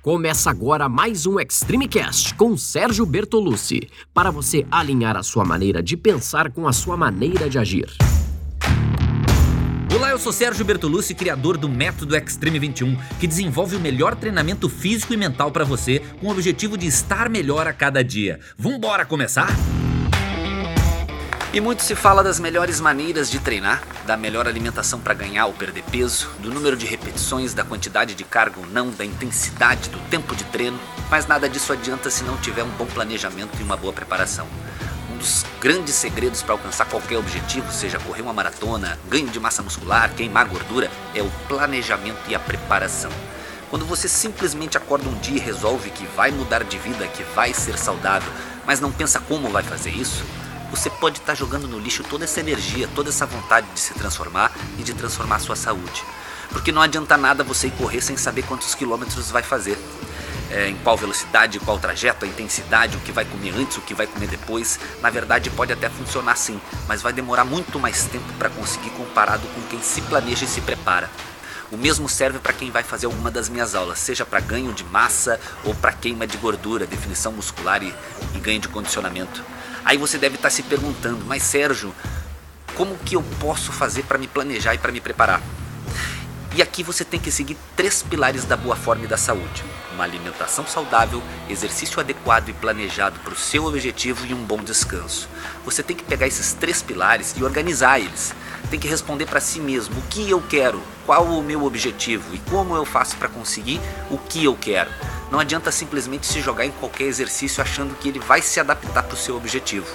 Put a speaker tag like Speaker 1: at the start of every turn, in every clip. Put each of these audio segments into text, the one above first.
Speaker 1: Começa agora mais um Extreme Cast com Sérgio Bertolucci, para você alinhar a sua maneira de pensar com a sua maneira de agir.
Speaker 2: Olá, eu sou Sérgio Bertolucci, criador do Método Extreme 21, que desenvolve o melhor treinamento físico e mental para você, com o objetivo de estar melhor a cada dia. Vambora começar? E muito se fala das melhores maneiras de treinar, da melhor alimentação para ganhar ou perder peso, do número de repetições, da quantidade de carga ou não, da intensidade, do tempo de treino, mas nada disso adianta se não tiver um bom planejamento e uma boa preparação. Um dos grandes segredos para alcançar qualquer objetivo, seja correr uma maratona, ganho de massa muscular, queimar gordura, é o planejamento e a preparação. Quando você simplesmente acorda um dia e resolve que vai mudar de vida, que vai ser saudável, mas não pensa como vai fazer isso, você pode estar jogando no lixo toda essa energia, toda essa vontade de se transformar e de transformar a sua saúde. Porque não adianta nada você ir correr sem saber quantos quilômetros vai fazer. É, em qual velocidade, qual trajeto, a intensidade, o que vai comer antes, o que vai comer depois. Na verdade, pode até funcionar sim, mas vai demorar muito mais tempo para conseguir comparado com quem se planeja e se prepara. O mesmo serve para quem vai fazer alguma das minhas aulas, seja para ganho de massa ou para queima de gordura, definição muscular e, e ganho de condicionamento. Aí você deve estar se perguntando, mas Sérgio, como que eu posso fazer para me planejar e para me preparar? E aqui você tem que seguir três pilares da boa forma e da saúde: uma alimentação saudável, exercício adequado e planejado para o seu objetivo e um bom descanso. Você tem que pegar esses três pilares e organizar eles. Tem que responder para si mesmo o que eu quero, qual o meu objetivo e como eu faço para conseguir o que eu quero. Não adianta simplesmente se jogar em qualquer exercício achando que ele vai se adaptar para o seu objetivo.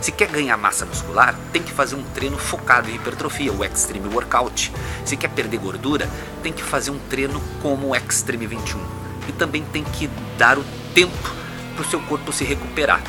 Speaker 2: Se quer ganhar massa muscular, tem que fazer um treino focado em hipertrofia, o Extreme Workout. Se quer perder gordura, tem que fazer um treino como o Extreme 21. E também tem que dar o tempo para o seu corpo se recuperar.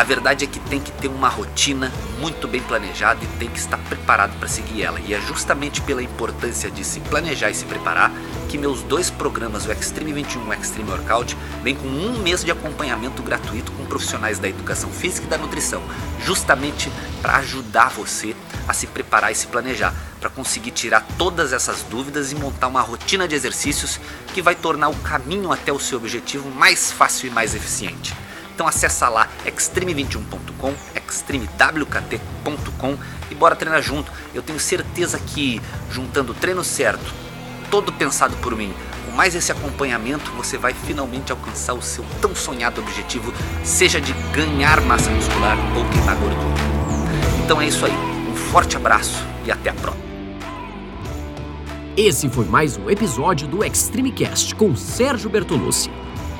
Speaker 2: A verdade é que tem que ter uma rotina muito bem planejada e tem que estar preparado para seguir ela. E é justamente pela importância de se planejar e se preparar que meus dois programas, o Extreme 21 e o Extreme Workout, vêm com um mês de acompanhamento gratuito com profissionais da educação física e da nutrição, justamente para ajudar você a se preparar e se planejar, para conseguir tirar todas essas dúvidas e montar uma rotina de exercícios que vai tornar o caminho até o seu objetivo mais fácil e mais eficiente. Então acessa lá extreme21.com, extremewkt.com e bora treinar junto. Eu tenho certeza que juntando o treino certo, todo pensado por mim, com mais esse acompanhamento, você vai finalmente alcançar o seu tão sonhado objetivo, seja de ganhar massa muscular ou queimar gordura. Então é isso aí. Um forte abraço e até a próxima.
Speaker 1: Esse foi mais um episódio do Extreme Cast com Sérgio Bertolucci.